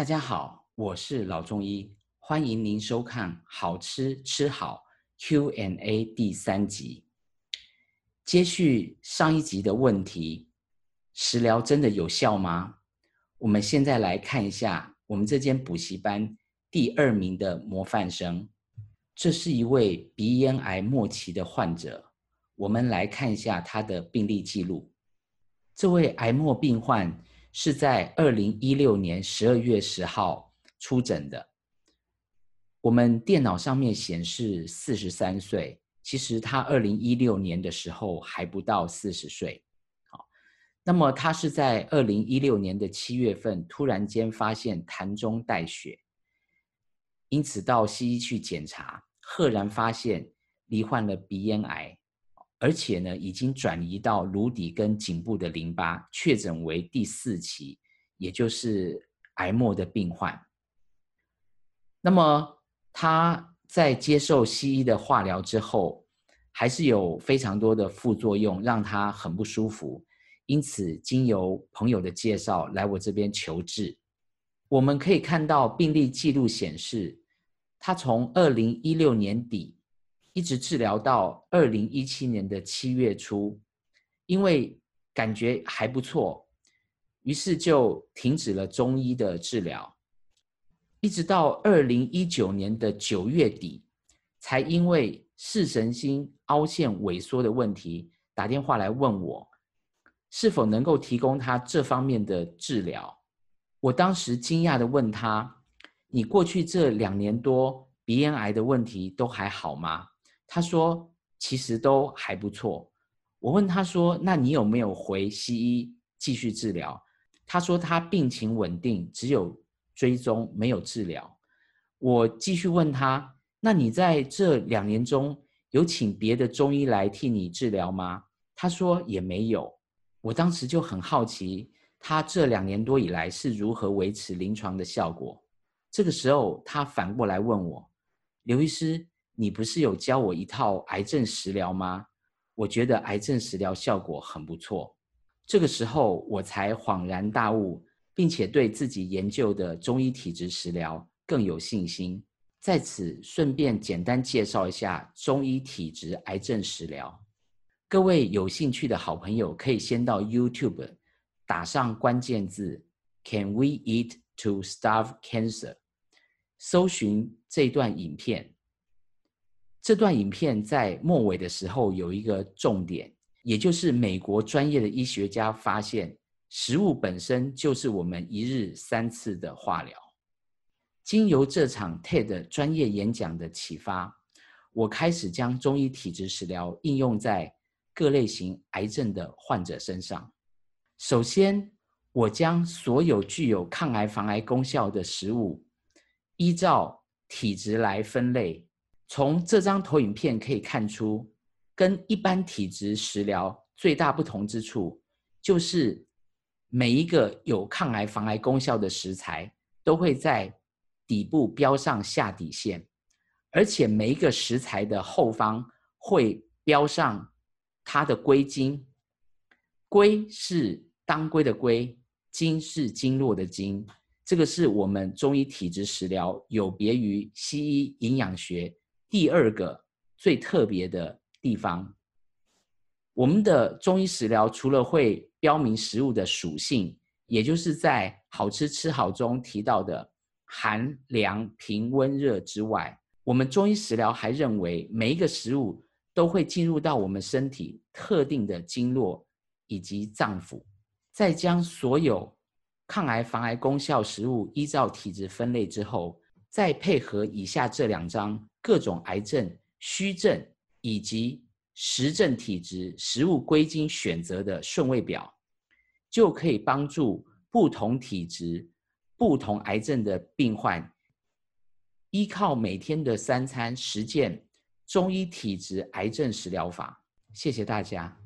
大家好，我是老中医，欢迎您收看《好吃吃好 Q&A》第三集。接续上一集的问题，食疗真的有效吗？我们现在来看一下我们这间补习班第二名的模范生，这是一位鼻咽癌末期的患者。我们来看一下他的病历记录。这位癌末病患。是在二零一六年十二月十号出诊的。我们电脑上面显示四十三岁，其实他二零一六年的时候还不到四十岁。好，那么他是在二零一六年的七月份突然间发现痰中带血，因此到西医去检查，赫然发现罹患了鼻咽癌。而且呢，已经转移到颅底跟颈部的淋巴，确诊为第四期，也就是癌末的病患。那么他在接受西医的化疗之后，还是有非常多的副作用，让他很不舒服。因此，经由朋友的介绍来我这边求治。我们可以看到病历记录显示，他从二零一六年底。一直治疗到二零一七年的七月初，因为感觉还不错，于是就停止了中医的治疗，一直到二零一九年的九月底，才因为视神经凹陷萎缩的问题打电话来问我，是否能够提供他这方面的治疗。我当时惊讶的问他：“你过去这两年多鼻咽癌的问题都还好吗？”他说：“其实都还不错。”我问他说：“那你有没有回西医继续治疗？”他说：“他病情稳定，只有追踪，没有治疗。”我继续问他：“那你在这两年中有请别的中医来替你治疗吗？”他说：“也没有。”我当时就很好奇，他这两年多以来是如何维持临床的效果。这个时候，他反过来问我：“刘医师。”你不是有教我一套癌症食疗吗？我觉得癌症食疗效果很不错。这个时候我才恍然大悟，并且对自己研究的中医体质食疗更有信心。在此顺便简单介绍一下中医体质癌症食疗。各位有兴趣的好朋友可以先到 YouTube 打上关键字 “Can we eat to starve cancer”，搜寻这段影片。这段影片在末尾的时候有一个重点，也就是美国专业的医学家发现，食物本身就是我们一日三次的化疗。经由这场 TED 专业演讲的启发，我开始将中医体质食疗应用在各类型癌症的患者身上。首先，我将所有具有抗癌防癌功效的食物，依照体质来分类。从这张投影片可以看出，跟一般体质食疗最大不同之处，就是每一个有抗癌防癌功效的食材都会在底部标上下底线，而且每一个食材的后方会标上它的归经。归是当归的归，经是经络的经。这个是我们中医体质食疗有别于西医营养学。第二个最特别的地方，我们的中医食疗除了会标明食物的属性，也就是在好吃吃好中提到的寒凉平温热之外，我们中医食疗还认为每一个食物都会进入到我们身体特定的经络以及脏腑，再将所有抗癌防癌功效食物依照体质分类之后，再配合以下这两张。各种癌症虚症以及实症体质食物归经选择的顺位表，就可以帮助不同体质、不同癌症的病患，依靠每天的三餐实践中医体质癌症食疗法。谢谢大家。